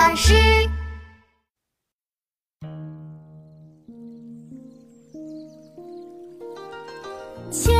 老师。千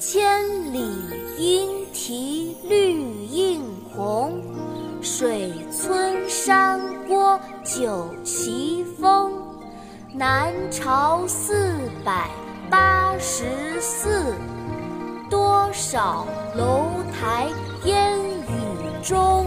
千里莺啼绿映红，水村山郭酒旗风。南朝四百八十寺，多少楼台烟雨中。